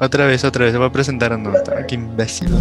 Otra vez, otra vez, se va a presentar a nota. Qué imbécil.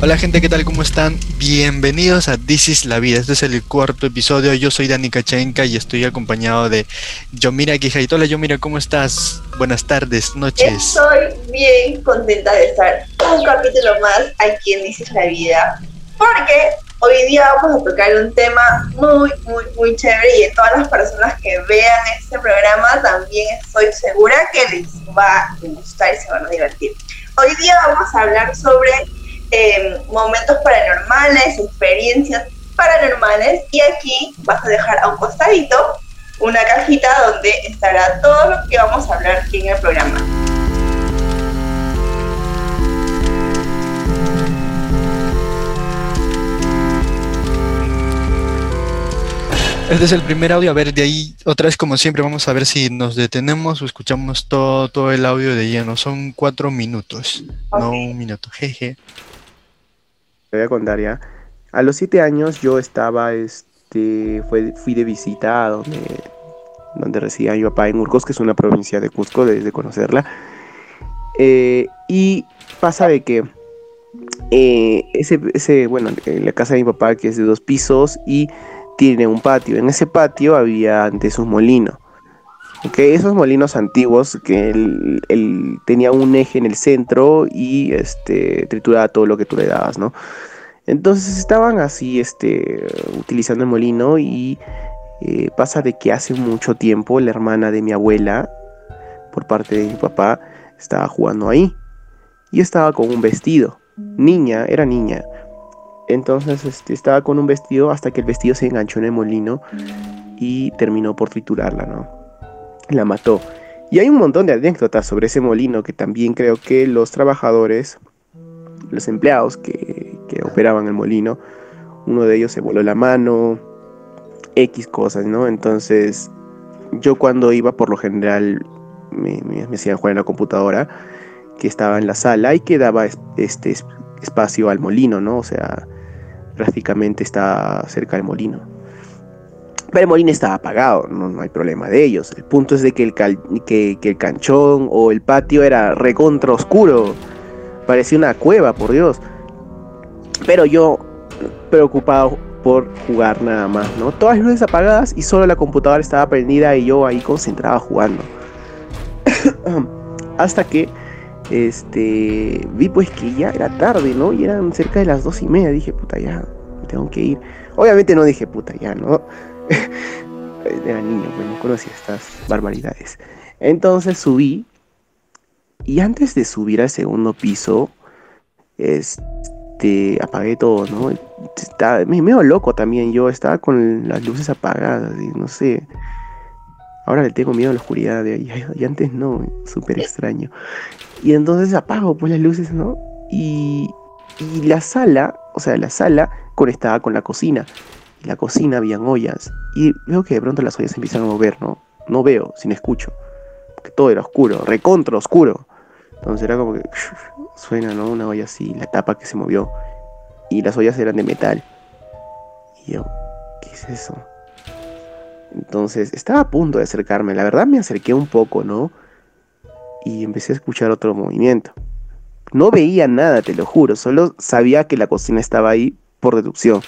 Hola gente, ¿qué tal? ¿Cómo están? Bienvenidos a This is la vida. Este es el cuarto episodio. Yo soy Dani Kachenka y estoy acompañado de Yomira Quijait. Hola Yomira, ¿cómo estás? Buenas tardes, noches. Estoy bien contenta de estar un capítulo más aquí en This is la vida. Porque hoy día vamos a tocar un tema muy, muy, muy chévere y a todas las personas que vean este programa también estoy segura que les va a gustar y se van a divertir. Hoy día vamos a hablar sobre Em, momentos paranormales, experiencias paranormales y aquí vas a dejar a un costadito una cajita donde estará todo lo que vamos a hablar aquí en el programa. Este es el primer audio. A ver, de ahí, otra vez, como siempre, vamos a ver si nos detenemos o escuchamos todo, todo el audio de lleno. Son cuatro minutos, no un minuto. Jeje voy a contar ya. A los siete años yo estaba, este, fue, fui de visita a donde, donde residía mi papá en Urcos, que es una provincia de Cusco, desde conocerla. Eh, y pasa de que eh, ese, ese, bueno, la casa de mi papá que es de dos pisos y tiene un patio. En ese patio había antes un molino. Okay, esos molinos antiguos que él, tenía un eje en el centro y este trituraba todo lo que tú le dabas, ¿no? Entonces estaban así, este, utilizando el molino y eh, pasa de que hace mucho tiempo la hermana de mi abuela, por parte de mi papá, estaba jugando ahí y estaba con un vestido, niña, era niña. Entonces este, estaba con un vestido hasta que el vestido se enganchó en el molino y terminó por triturarla, ¿no? la mató. Y hay un montón de anécdotas sobre ese molino que también creo que los trabajadores, los empleados que, que operaban el molino, uno de ellos se voló la mano, X cosas, ¿no? Entonces, yo cuando iba, por lo general, me, me, hacían jugar en la computadora, que estaba en la sala y que daba este espacio al molino, ¿no? O sea, prácticamente está cerca del molino. Pero el molino estaba apagado, no, hay problema de ellos. El punto es de que el, que, el canchón o el patio era recontra oscuro. Parecía una cueva, por Dios. Pero yo preocupado por jugar nada más, ¿no? Todas las luces apagadas y solo la computadora estaba prendida y yo ahí concentrado jugando. Hasta que este vi pues que ya era tarde, ¿no? Y eran cerca de las dos y media. Dije, puta, ya, tengo que ir. Obviamente no dije, puta, ya, ¿no? Era niño, pues no conocía estas barbaridades. Entonces subí y antes de subir al segundo piso, este, apagué todo, ¿no? Estaba medio loco también yo, estaba con las luces apagadas y no sé. Ahora le tengo miedo a la oscuridad y antes no, súper extraño. Y entonces apago pues las luces, ¿no? Y, y la sala, o sea, la sala conectaba con la cocina la cocina habían ollas. Y veo que de pronto las ollas empiezan a mover, ¿no? No veo, sin escucho. Porque todo era oscuro, recontra oscuro. Entonces era como que suena, ¿no? Una olla así, la tapa que se movió. Y las ollas eran de metal. Y yo, ¿qué es eso? Entonces estaba a punto de acercarme. La verdad me acerqué un poco, ¿no? Y empecé a escuchar otro movimiento. No veía nada, te lo juro. Solo sabía que la cocina estaba ahí por deducción.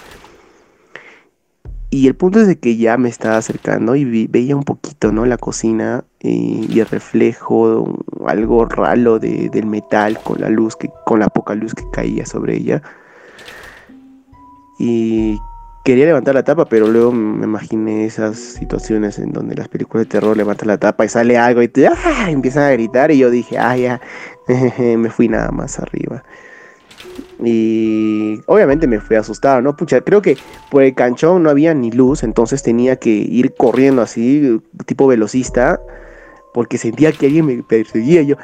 Y el punto es de que ya me estaba acercando y veía un poquito, ¿no? La cocina y, el reflejo, algo raro de, del metal con la luz, que, con la poca luz que caía sobre ella. Y quería levantar la tapa, pero luego me imaginé esas situaciones en donde las películas de terror levantan la tapa y sale algo y te, ¡ah! empiezan a gritar y yo dije, ah, ya, me fui nada más arriba. Y obviamente me fui asustado, ¿no? Pucha, creo que por el canchón no había ni luz, entonces tenía que ir corriendo así, tipo velocista, porque sentía que alguien me perseguía. Y yo.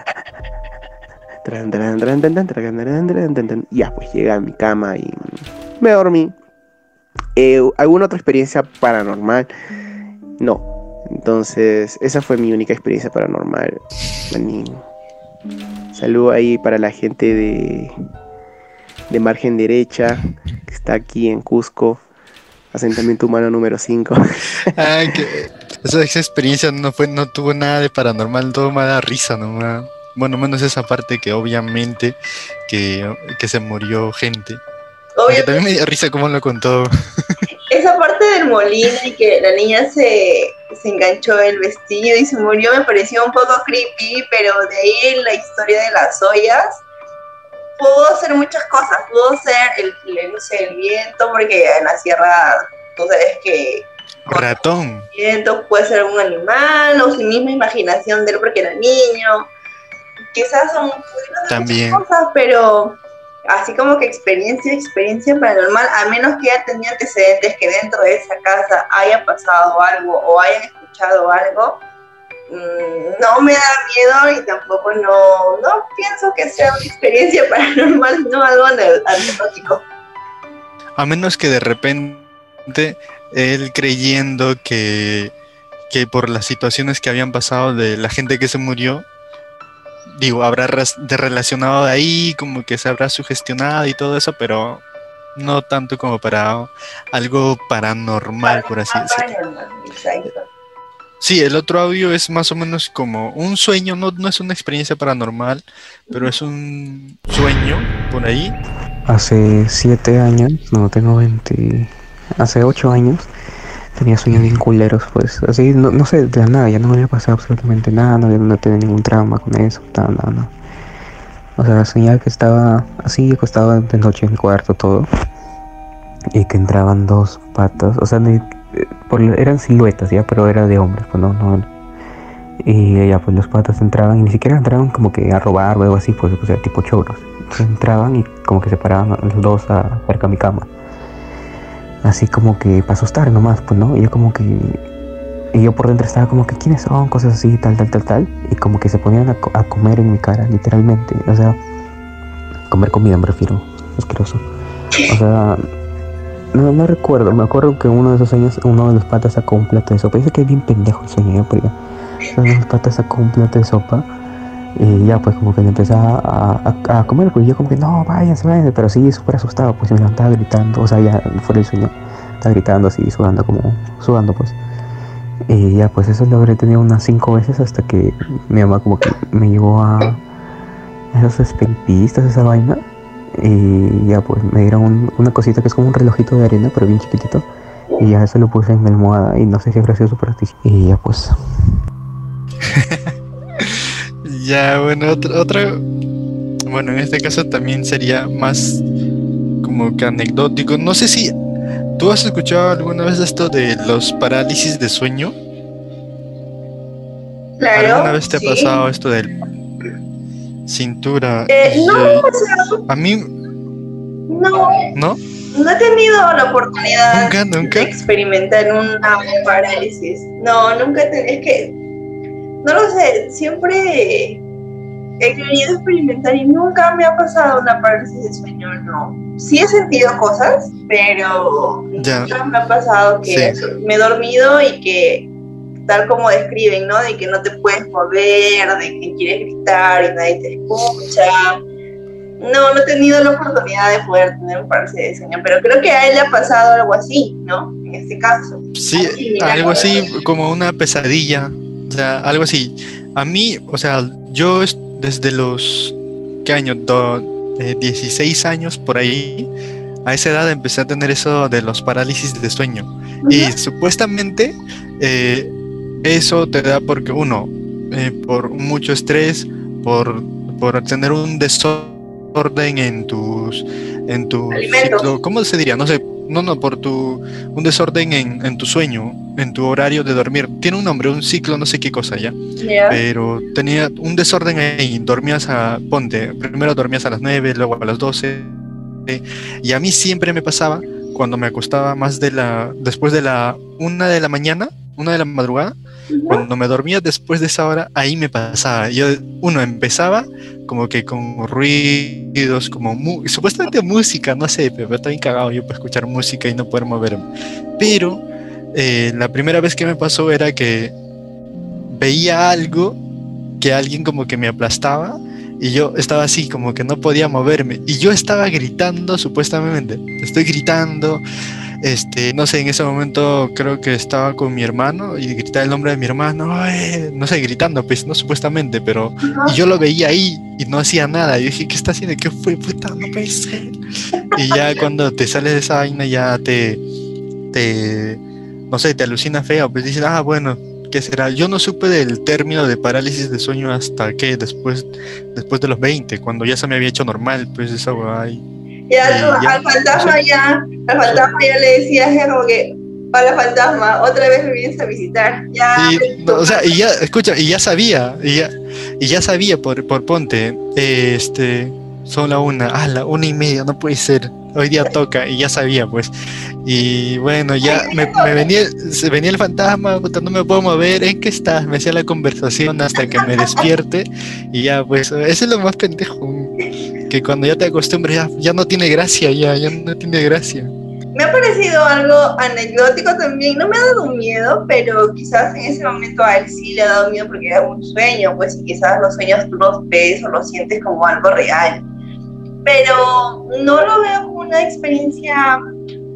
Ya, pues llegué a mi cama y me dormí. Eh, ¿Alguna otra experiencia paranormal? No. Entonces, esa fue mi única experiencia paranormal. Saludo ahí para la gente de de margen derecha, que está aquí en Cusco, asentamiento humano número 5. Ay, que esa, esa experiencia no fue, no tuvo nada de paranormal, todo me da risa nomás. Bueno, menos esa parte que obviamente que, que se murió gente. Obvio, también me dio risa cómo lo contó. esa parte del molino y que la niña se, se enganchó el vestido y se murió me pareció un poco creepy, pero de ahí la historia de las ollas pudo ser muchas cosas, pudo ser el, el, no sé, el viento, porque en la sierra tú sabes que Ratón. el viento puede ser un animal o su misma imaginación de él porque era niño. Quizás son También. muchas cosas, pero así como que experiencia, experiencia paranormal, a menos que haya tenido antecedentes que dentro de esa casa haya pasado algo o hayan escuchado algo, mm, no me da miedo y tampoco no, no pienso que sea una experiencia paranormal, no algo ane- anecdótico. A menos que de repente él creyendo que, que por las situaciones que habían pasado de la gente que se murió, digo, habrá de relacionado de ahí, como que se habrá sugestionado y todo eso, pero no tanto como para algo paranormal, por así decirlo. Sí, el otro audio es más o menos como un sueño, no, no es una experiencia paranormal, pero es un sueño por ahí. Hace siete años, no, tengo 20, hace ocho años, tenía sueños bien culeros, pues, así, no, no sé, de nada, ya no me había pasado absolutamente nada, no, no tenía ningún trauma con eso, nada, nada, nada. O sea, soñaba que estaba así, acostado de noche en mi cuarto, todo, y que entraban dos patas, o sea, eh, eran siluetas, ya, pero era de hombres, pues, no, no, y ya, pues los patas entraban y ni siquiera entraban como que a robar o algo así, pues, o sea, tipo choros. Entonces entraban y como que se paraban los dos a, cerca a mi cama. Así como que para asustar nomás, pues, ¿no? Y yo como que... Y yo por dentro estaba como que, ¿quiénes son? Cosas así, tal, tal, tal, tal. Y como que se ponían a, a comer en mi cara, literalmente. O sea, comer comida me refiero. Asqueroso. O sea, no, no recuerdo. Me acuerdo que uno de esos sueños, uno de los patas sacó un plato de sopa. Dice que es bien pendejo el sueño, ¿ya? Porque uno de los patas sacó un plato de sopa. Y ya pues como que le empezaba a, comer, pues yo como que no, váyanse, váyanse, pero sí súper asustado, pues y me levantaba gritando, o sea, ya fuera del sueño, estaba gritando así, sudando como, sudando pues. Y ya pues eso lo habré tenido unas cinco veces hasta que mi mamá como que me llevó a esos espiritistas, esa vaina. Y ya pues me dieron un- una cosita que es como un relojito de arena, pero bien chiquitito. Y ya eso lo puse en mi almohada y no sé si habrá sido súper práctico. Y ya pues Ya, bueno, otra, otra, bueno, en este caso también sería más como que anecdótico. No sé si tú has escuchado alguna vez esto de los parálisis de sueño. Claro. ¿Alguna vez te ha pasado esto del cintura? Eh, y, no, o sea, a mí, no, ¿no? no he tenido la oportunidad Nunca, nunca. de experimentar una parálisis. No, nunca he tenido, es que, no lo sé, siempre he querido experimentar y nunca me ha pasado una parálisis de sueño, no. Sí he sentido cosas, pero Ya. nunca me ha pasado que Sí. me he dormido y que tal como describen, ¿no? De que no te puedes mover, de que quieres gritar y nadie te escucha. No, no he tenido la oportunidad de poder tener un parálisis de sueño, pero creo que a él le ha pasado algo así, ¿no? En este caso. Sí, Así, algo así como una pesadilla, o sea, algo así. A mí, o sea, yo es- desde los, ¿qué año? Do- eh, 16 años por ahí, a esa edad empecé a tener eso de los parálisis de sueño. Y supuestamente eh, eso te da porque uno, eh, por mucho estrés, por, por tener un desorden en tus, en tu ¿cómo se diría? No sé, no, no, por tu, un desorden en, en tu sueño, en tu horario de dormir. Tiene un nombre, un ciclo, no sé qué cosa ya. Pero tenía un desorden ahí, dormías a, ponte, primero dormías a las 9, luego a las 12. eh, Y a mí siempre me pasaba cuando me acostaba más de la, después de la una de la mañana, una de la madrugada, cuando me dormía después de esa hora, ahí me pasaba. Yo, uno empezaba como que con ruidos, como mu- supuestamente música, no sé, pero está bien cagado yo para escuchar música y no poder moverme. Pero eh, la primera vez que me pasó era que veía algo que alguien como que me aplastaba y yo estaba así como que no podía moverme y yo estaba gritando supuestamente, estoy gritando, este, no sé, en ese momento creo que estaba con mi hermano y gritaba el nombre de mi hermano, no sé, gritando, pues, no supuestamente, pero y yo lo veía ahí y no hacía nada. Y dije, ¿qué está haciendo? ¿Qué fue? Puta, no ser. Y ya cuando te sales de esa vaina ya te, te, no sé, te alucina feo, pues dices, ah, bueno, ¿qué será? Yo no supe del término de parálisis de sueño hasta que después, después de los 20, cuando ya se me había hecho normal, pues esa guay. Ya, al fantasma ya, al fantasma ya le decías como que, para fantasma, otra vez me vienes a visitar. Ya. o sea, y ya, escucha, y ya sabía, y ya, y ya sabía por, por Ponte, este, son la una, ah, la una y media, no puede ser, hoy día toca, y ya sabía, pues. Y bueno, ya me, me venía, se venía el fantasma, no me puedo mover, ¿en qué estás? Me hacía la conversación hasta que me despierte, y ya, pues, eso es lo más pendejo que cuando ya te acostumbras ya, ya no tiene gracia, ya, ya no tiene gracia. Me ha parecido algo anecdótico también, no me ha dado miedo, pero quizás en ese momento a él sí le ha dado miedo porque era un sueño, pues y quizás los sueños tú los ves o los sientes como algo real. Pero no lo veo como una experiencia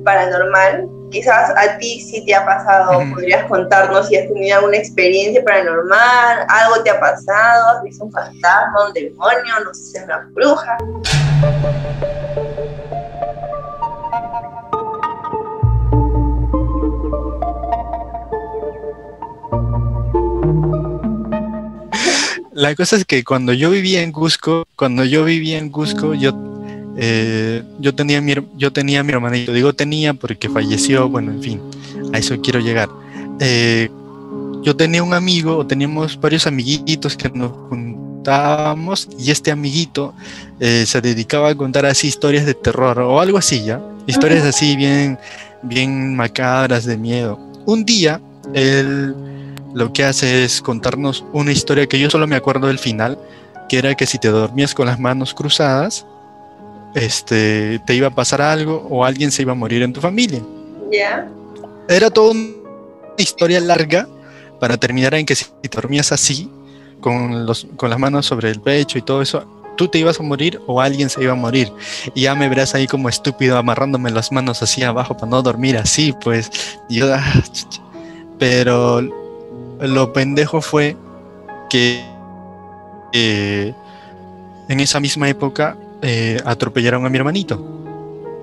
paranormal, quizás a ti sí te ha pasado, podrías contarnos si has tenido alguna experiencia paranormal, algo te ha pasado, has visto un fantasma, un demonio, no sé, si una bruja. La cosa es que cuando yo vivía en Cusco, cuando yo vivía en Cusco, yo eh, yo, tenía mi, yo tenía mi hermanito, digo tenía porque falleció, bueno, en fin, a eso quiero llegar. Eh, yo tenía un amigo, o teníamos varios amiguitos que nos juntábamos y este amiguito eh, se dedicaba a contar así historias de terror o algo así, ¿ya? Historias así bien, bien macabras, de miedo. Un día, él lo que hace es contarnos una historia que yo solo me acuerdo del final, que era que si te dormías con las manos cruzadas, este, te iba a pasar algo o alguien se iba a morir en tu familia. Ya. Era toda una historia larga para terminar en que si dormías así, con, los, con las manos sobre el pecho y todo eso, tú te ibas a morir o alguien se iba a morir. Y ya me verás ahí como estúpido amarrándome las manos así abajo para no dormir así, pues. yo, ah, pero lo pendejo fue que eh, en esa misma época eh, atropellaron a mi hermanito.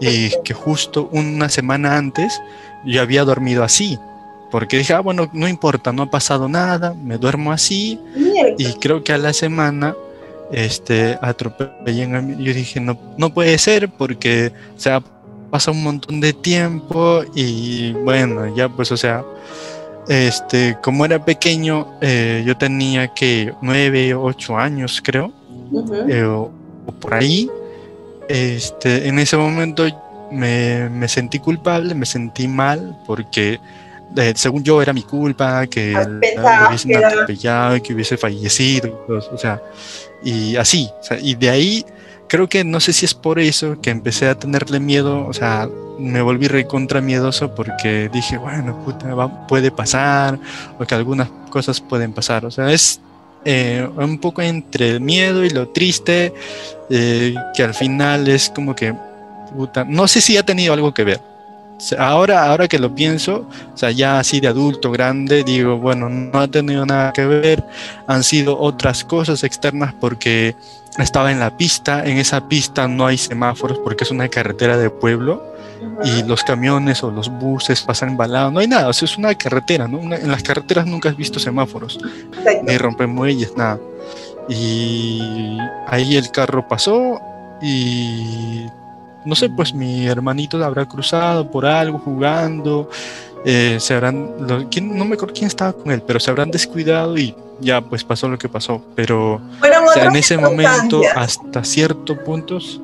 Y que justo una semana antes yo había dormido así. Porque dije, ah, bueno, no importa, no ha pasado nada, me duermo así. Y creo que a la semana este, atropellan a mí. Yo dije, no, no puede ser porque, o sea, pasa un montón de tiempo y bueno, ya pues, o sea, este, como era pequeño, eh, yo tenía que nueve, ocho años, creo por ahí, este, en ese momento me, me sentí culpable, me sentí mal porque eh, según yo era mi culpa que lo hubiesen atropellado, que hubiese fallecido, o sea, y así, y de ahí creo que no sé si es por eso que empecé a tenerle miedo, o sea, me volví recontra miedoso porque dije, bueno, puta, puede pasar, o que algunas cosas pueden pasar, o sea, es eh, un poco entre el miedo y lo triste, eh, que al final es como que, no sé si ha tenido algo que ver. Ahora, ahora que lo pienso, o sea, ya así de adulto, grande, digo, bueno, no ha tenido nada que ver, han sido otras cosas externas porque estaba en la pista, en esa pista no hay semáforos porque es una carretera de pueblo y los camiones o los buses pasan embalados, no hay nada, o sea, es una carretera, ¿no? en las carreteras nunca has visto semáforos, ni rompemuelles, nada. Y ahí el carro pasó y no sé, pues mi hermanito habrá cruzado por algo, jugando, eh, se habrán, no me acuerdo quién estaba con él, pero se habrán descuidado y ya pues pasó lo que pasó, pero en ese momento hasta cierto puntos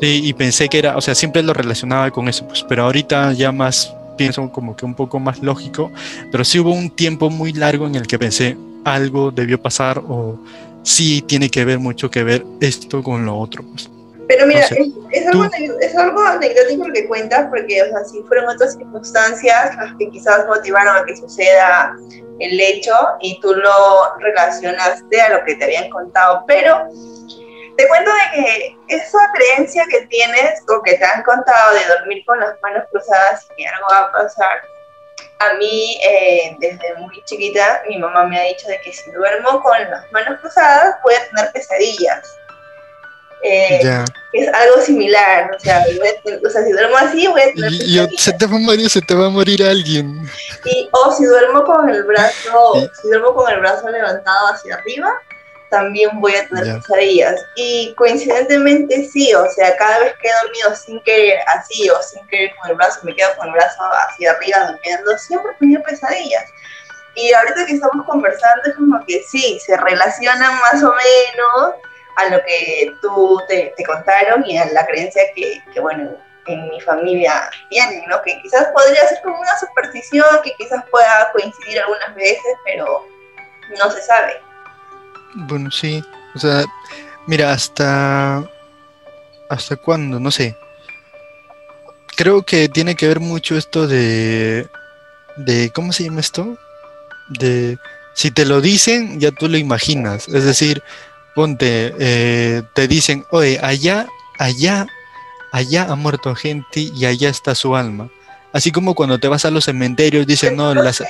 Sí, y pensé que era, o sea, siempre lo relacionaba con eso, pues, pero ahorita ya más pienso como que un poco más lógico, pero sí hubo un tiempo muy largo en el que pensé algo debió pasar o sí tiene que ver mucho que ver esto con lo otro. Pues. Pero mira, O sea, es, es algo, es algo anecdótico lo que cuentas, porque, o sea, si fueron otras circunstancias las que quizás motivaron a que suceda el hecho y tú lo relacionaste a lo que te habían contado, pero te cuento de que esa creencia que tienes o que te han contado de dormir con las manos cruzadas y que algo va a pasar, a mí eh, desde muy chiquita mi mamá me ha dicho de que si duermo con las manos cruzadas voy a tener pesadillas. Eh, Ya. es algo similar, o sea, a o sea, si duermo así voy a tener pesadillas. se te va a morir, se te va a morir alguien. Y- o si duermo con el brazo, Sí. si duermo con el brazo levantado hacia arriba, también voy a tener Ya. pesadillas. Y coincidentemente sí, o sea, cada vez que he dormido sin querer así o sin querer con el brazo, me quedo con el brazo hacia arriba durmiendo, siempre he tenido pesadillas. Y ahorita que estamos conversando es como que sí, se relacionan más o menos a lo que tú te, te contaron y a la creencia que, que, bueno, en mi familia tienen, ¿no? Que quizás podría ser como una superstición, que quizás pueda coincidir algunas veces, pero no se sabe. Bueno, sí. O sea, mira, hasta. ¿Hasta cuándo? No sé. Creo que tiene que ver mucho esto de. de ¿Cómo se llama esto? De. Si te lo dicen, ya tú lo imaginas. Es decir, ponte, eh, te dicen, oye, allá, allá, allá ha muerto gente y allá está su alma. Así como cuando te vas a los cementerios, dicen, no, las,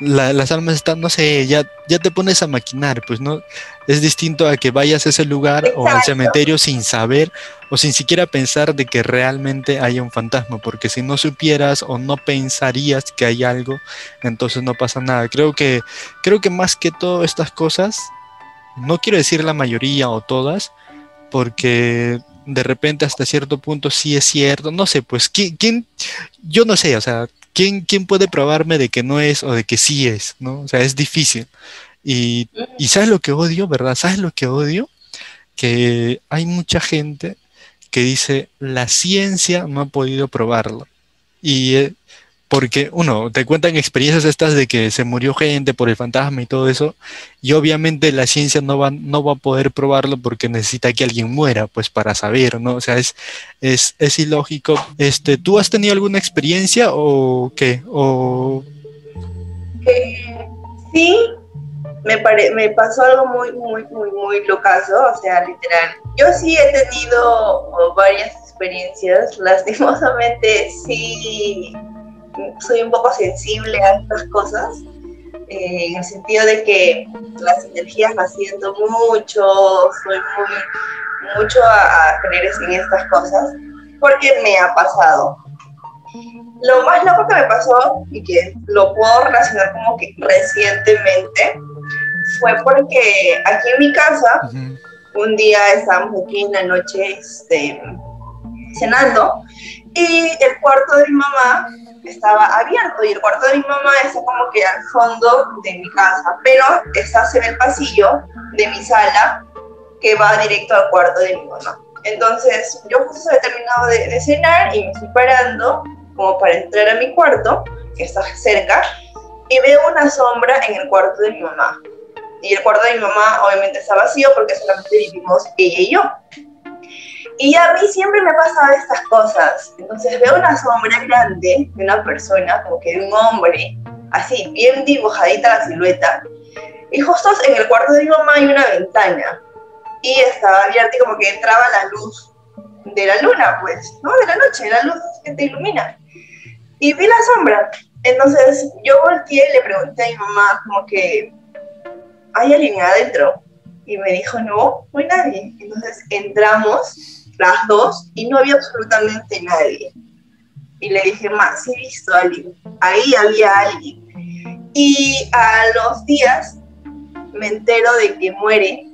la- las almas están, no sé, ya, ya te pones a maquinar, pues no, es distinto a que vayas a ese lugar o al cementerio sin saber o sin siquiera pensar de que realmente haya un fantasma, porque si no supieras o no pensarías que hay algo, entonces no pasa nada. Creo que, creo que más que todo estas cosas, no quiero decir la mayoría o todas, porque de repente hasta cierto punto sí es cierto, no sé, pues quién, quién yo no sé, o sea, ¿quién, quién puede probarme de que no es o de que sí es, ¿no? O sea, es difícil. Y, y ¿sabes lo que odio, verdad? ¿Sabes lo que odio? Que hay mucha gente que dice, la ciencia no ha podido probarlo. Y eh, porque, uno, te cuentan experiencias estas de que se murió gente por el fantasma y todo eso, y obviamente la ciencia no va, no va a poder probarlo porque necesita que alguien muera, pues para saber, ¿no? O sea, es, es, es ilógico. Este, ¿Tú has tenido alguna experiencia o qué? O, Eh, sí, me, pare- me pasó algo muy, muy, muy, muy locazo, o sea, literal. Yo sí he tenido varias experiencias, lastimosamente sí soy un poco sensible a estas cosas, eh, en el sentido de que las energías las siento mucho, soy muy, mucho a, a creer en estas cosas, porque me ha pasado. Lo más loco que me pasó y que lo puedo relacionar como que recientemente fue porque aquí en mi casa Ujú. un día estábamos aquí en la noche este, cenando y el cuarto de mi mamá estaba abierto y el cuarto de mi mamá está como que al fondo de mi casa, pero está en el pasillo de mi sala que va directo al cuarto de mi mamá. Entonces yo justo he terminado de, de cenar y me estoy parando como para entrar a mi cuarto, que está cerca, y veo una sombra en el cuarto de mi mamá. Y el cuarto de mi mamá obviamente está vacío porque solamente vivimos ella y yo. Y a mí siempre me pasan estas cosas. Entonces veo una sombra grande de una persona, como que de un hombre, así, bien dibujadita la silueta. Y justo en el cuarto de mi mamá hay una ventana. Y estaba abierta y como que entraba la luz de la luna, pues, ¿no? De la noche, la luz que te ilumina. Y vi la sombra. Entonces yo volteé y le pregunté a mi mamá como que, ¿hay alguien adentro? Y me dijo, no, no hay nadie. Entonces entramos las dos y no había absolutamente nadie. Y le dije, más, sí he visto a alguien. Ahí había alguien. Y a los días me entero de que muere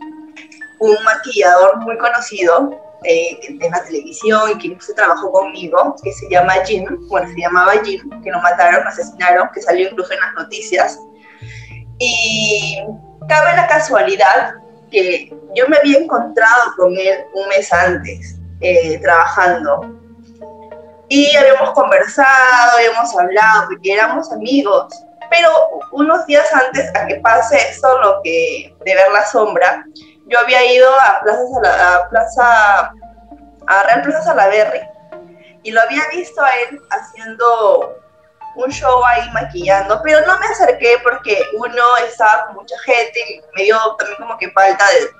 un maquillador muy conocido eh, de la televisión y que incluso trabajó conmigo, que se llama Jim, bueno, se llamaba Jim, que lo mataron, asesinaron, que salió incluso en las noticias. Y cabe la casualidad que yo me había encontrado con él un mes antes, eh, trabajando. Y habíamos conversado, habíamos hablado, porque éramos amigos. Pero unos días antes a que pase eso, lo que de ver la sombra, yo había ido a Plaza, a Plaza a Real Plaza Salaberry y lo había visto a él haciendo un show ahí maquillando, pero no me acerqué porque uno estaba con mucha gente y me dio también como que falta de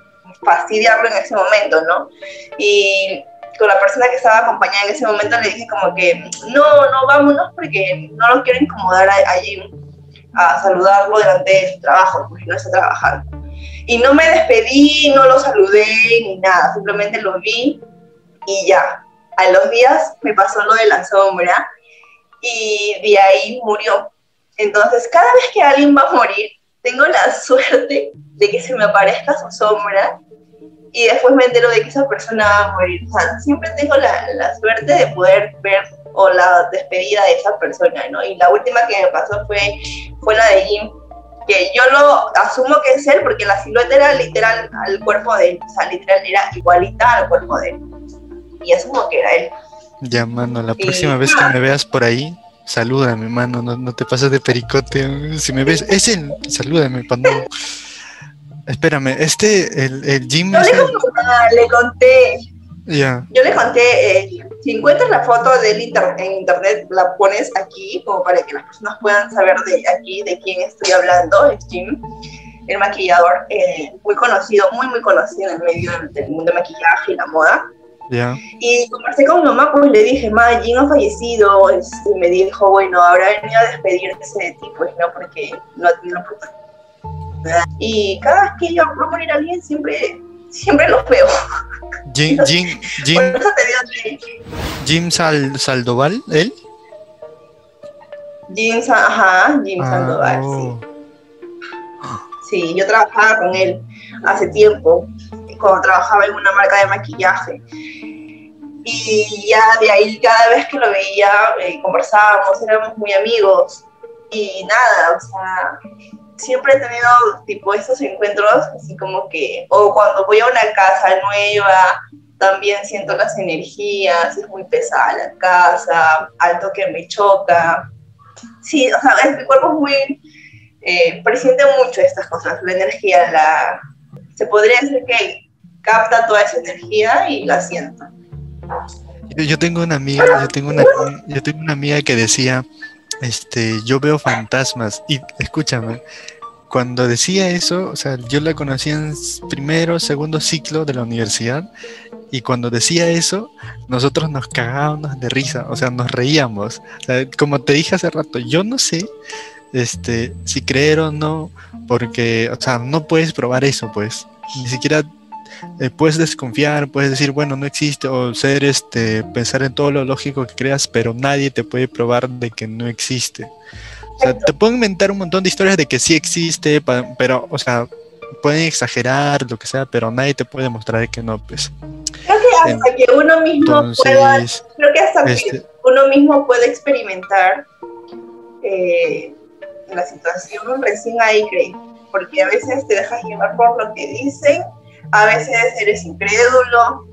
fastidiarlo en ese momento, ¿no? Y con la persona que estaba acompañada en ese momento le dije como que no, no, vámonos porque no lo quiero incomodar allí a saludarlo delante de su trabajo, porque no está trabajando. Y no me despedí, no lo saludé ni nada, simplemente lo vi y ya. A los días me pasó lo de la sombra y de ahí murió. Entonces, cada vez que alguien va a morir, tengo la suerte de que se me aparezca su sombra y después me entero de que esa persona va a morir. O sea, siempre tengo la, la suerte de poder ver o la despedida de esa persona, ¿no? Y la última que me pasó fue, fue la de Jim, que yo lo asumo que es él porque la silueta era literal al cuerpo de él, o sea, literal era igualita al cuerpo de él. Y asumo que era él. Ya, mano, la próxima vez que me veas por ahí, salúdame, mano, no, no te pases de pericote. Si me ves, es él, salúdame, pando. Espérame, este, el, el Jim. Yo le, le conté. Ya. Yo le conté, eh, si encuentras la foto de él en internet, la pones aquí, como para que las personas puedan saber de aquí de quién estoy hablando, es Jim, el maquillador, eh, muy conocido, muy, muy conocido en el medio del, mundo de maquillaje y la moda. Y conversé con mi mamá, pues le dije, ma, Jim ha fallecido, y me dijo, bueno, ahora venido a despedirse de ti, pues no, porque no ha tenido oportunidad. Y cada vez que yo voy a morir a alguien, siempre, siempre los veo. Jim, Jim, Jim, Jim Sal, Saldoval, ¿él? Jim, ajá, Jim Ah, Sandoval, oh. sí. Sí, yo trabajaba con él hace tiempo, cuando trabajaba en una marca de maquillaje. Y ya de ahí, cada vez que lo veía, eh, conversábamos, éramos muy amigos. Y nada, o sea, siempre he tenido tipo esos encuentros, así como que, o cuando voy a una casa nueva, también siento las energías, es muy pesada la casa, alto que me choca. Sí, o sea, mi cuerpo es muy, eh, presiente mucho estas cosas, la energía, la, se podría decir que capta toda esa energía y la siento. Yo, tengo una amiga, yo tengo una, yo tengo una amiga que decía, este, yo veo fantasmas y escúchame, cuando decía eso, o sea, yo la conocí en primero, segundo ciclo de la universidad y cuando decía eso, nosotros nos cagábamos de risa, o sea, nos reíamos. Como te dije hace rato, yo no sé, este, si creer o no, porque, o sea, no puedes probar eso, pues, ni siquiera eh, puedes desconfiar, puedes decir, bueno, no existe, o ser, este, pensar en todo lo lógico que creas, pero nadie te puede probar de que no existe. O sea, te pueden inventar un montón de historias de que sí existe, pero, o sea, pueden exagerar, lo que sea, pero nadie te puede demostrar que no, pues. Creo que hasta que uno mismo pueda, creo que hasta que este, uno mismo puede experimentar eh, la situación, recién ahí crees, porque a veces te dejas llevar por lo que dicen, a veces eres incrédulo,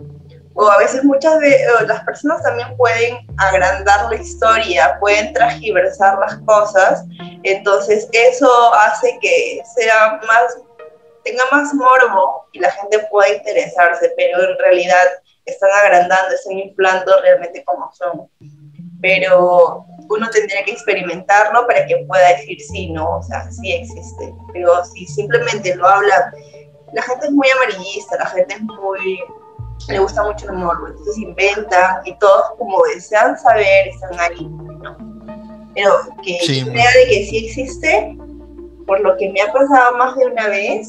o a veces muchas veces las personas también pueden agrandar la historia, pueden transgiversar las cosas, entonces eso hace que sea más, tenga más morbo y la gente pueda interesarse, pero en realidad están agrandando, están inflando realmente como son. Pero uno tendría que experimentarlo para que pueda decir sí, no, o sea, sí existe. Pero si simplemente lo habla, la gente es muy amarillista, la gente es muy, le gusta mucho el morbo, entonces inventan y todos como desean saber, están ahí, ¿no? Pero que Sí. crea de que sí existe, por lo que me ha pasado más de una vez,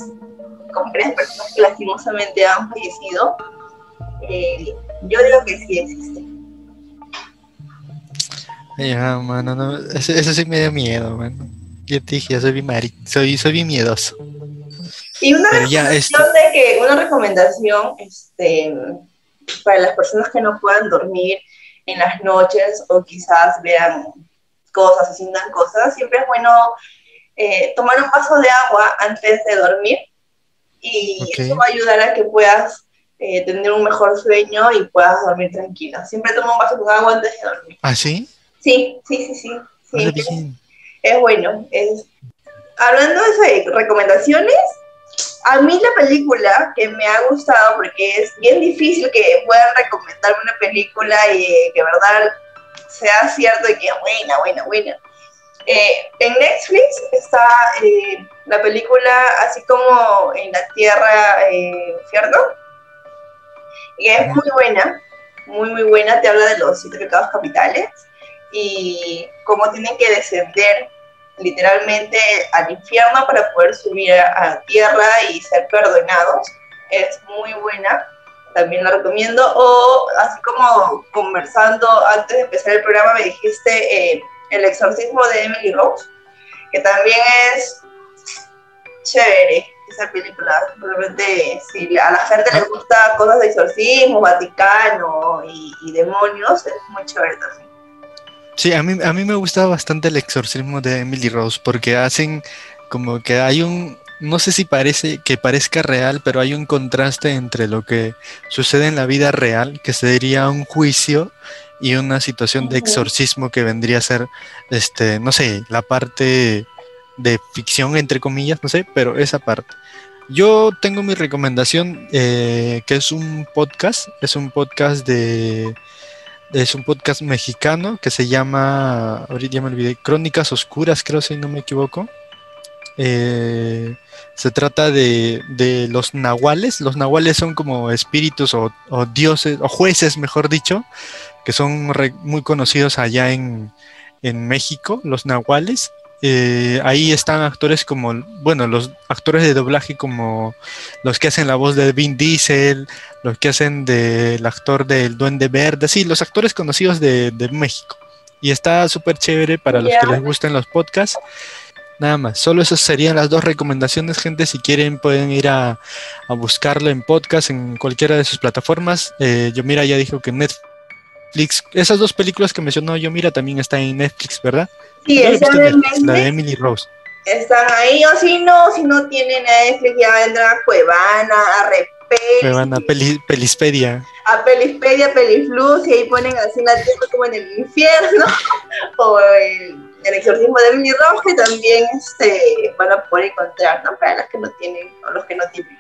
con varias personas que lastimosamente han fallecido, eh, yo digo que sí existe. ya, mano, no, eso, eso sí me dio miedo, mano. Yo te dije, yo soy bien, soy, soy bien miedoso. Y una Pero ya, este, recomendación de que, una recomendación este, para las personas que no puedan dormir en las noches o quizás vean cosas o sientan cosas, siempre es bueno eh, tomar un vaso de agua antes de dormir y eso va a ayudar a que puedas eh, tener un mejor sueño y puedas dormir tranquila. Siempre toma un vaso con agua antes de dormir. ¿Ah, sí? Sí, sí, sí, sí. es bueno. Es... Hablando de eso de recomendaciones, a mí la película que me ha gustado, porque es bien difícil que puedan recomendarme una película y que verdad sea cierto y que buena, buena, buena. Eh, en Netflix está eh, la película así como en la Tierra eh, Infierno, y es muy buena, muy, muy buena, te habla de los siete pecados capitales y cómo tienen que descender literalmente al infierno para poder subir a, tierra y ser perdonados. Es muy buena, también la recomiendo. O así como conversando antes de empezar el programa me dijiste eh, El exorcismo de Emily Rose, que también es chévere esa película. Realmente, si a la gente le gusta cosas de exorcismo, Vaticano y demonios, es muy chévere también. Sí, a mí, a mí me gusta bastante el exorcismo de Emily Rose porque hacen como que hay un, no sé si parece que parezca real, pero hay un contraste entre lo que sucede en la vida real, que sería un juicio y una situación de exorcismo que vendría a ser, este, no sé, la parte de ficción entre comillas, no sé, pero esa parte. Yo tengo mi recomendación, eh, que es un podcast, es un podcast de es un podcast mexicano que se llama, ahorita ya me olvidé, Crónicas Oscuras, creo si no me equivoco. Eh, se trata de, de, los nahuales. Los nahuales son como espíritus o, dioses, o jueces, mejor dicho, que son muy conocidos allá en, en México, los nahuales. Eh, ahí están actores como, bueno, los actores de doblaje como los que hacen la voz de Vin Diesel, los que hacen del actor del Duende Verde, sí, los actores conocidos de, de México. Y está súper chévere para yeah. los que les gusten los podcasts. Nada más, solo esas serían las dos recomendaciones, gente. Si quieren pueden ir a, a buscarlo en podcast, en cualquiera de sus plataformas. Eh, yo mira, ya dijo que Netflix, esas dos películas que mencionó yo mira también están en Netflix, ¿verdad? Sí, Netflix, la de Emily Rose. Están ahí, o si no, si no tienen Netflix, ya vendrá Cuevana, a Repel. Cuevana, peli, Pelispedia. A Pelispedia, Peliflux, y ahí ponen así la tierra como en el infierno, o el, el, exorcismo de Emily Rose, que también este, van a poder encontrar, ¿no? Para las que no tienen, o los que no tienen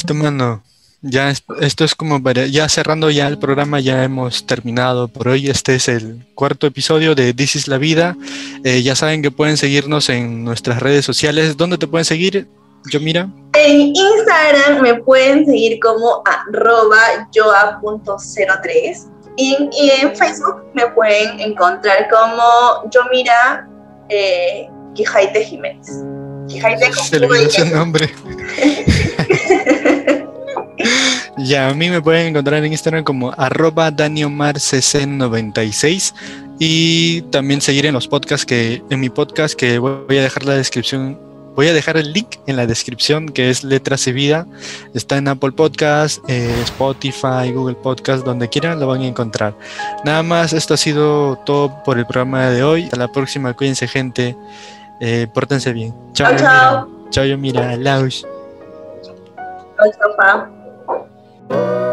Listo, mano. Ya es, esto es como para, ya cerrando ya el programa, ya hemos terminado por hoy. Este es el cuarto episodio de This is la vida. Eh, ya saben que pueden seguirnos en nuestras redes sociales. ¿Dónde te pueden seguir? Yo mira. En Instagram me pueden seguir como arroba yoa.03 y, y, en Facebook me pueden encontrar como yo mira eh, Quijaite Jiménez. Quijaite Se le ese nombre. Ya, a mí me pueden encontrar en Instagram como arroba daniomarcc96 y también seguir en los podcasts que, en mi podcast que voy a dejar la descripción, voy a dejar el link en la descripción que es Letras y Vida, está en Apple Podcast, eh, Spotify, Google Podcast, donde quieran lo van a encontrar. Nada más, esto ha sido todo por el programa de hoy, hasta la próxima, cuídense gente, eh, pórtense bien. Chao, chao. Chao, yo mira, Laus. Chao, chao, Oh.